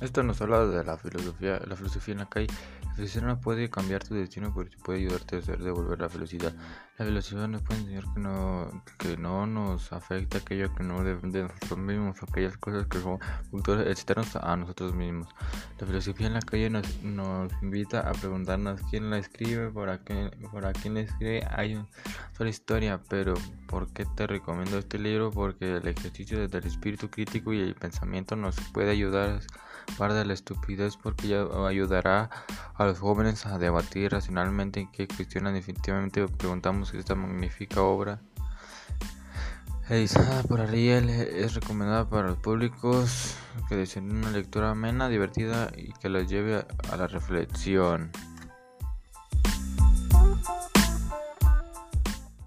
Esto nos habla de la filosofía, la filosofía en la calle. La filosofía no puede cambiar tu destino, pero puede ayudarte a devolver la felicidad. La filosofía nos puede enseñar que no, que no nos afecta aquello que no depende de nosotros mismos, aquellas cosas que son factores externos a nosotros mismos. La filosofía en la calle nos, nos invita a preguntarnos quién la escribe, para qué, para quién escribe. Hay una sola historia, pero ¿por qué te recomiendo este libro? Porque el ejercicio del espíritu crítico y el pensamiento nos puede ayudar Guarda la estupidez porque ya ayudará a los jóvenes a debatir racionalmente en qué cuestionan definitivamente preguntamos esta magnífica obra edizada por Ariel es recomendada para los públicos que deseen una lectura amena, divertida y que los lleve a la reflexión.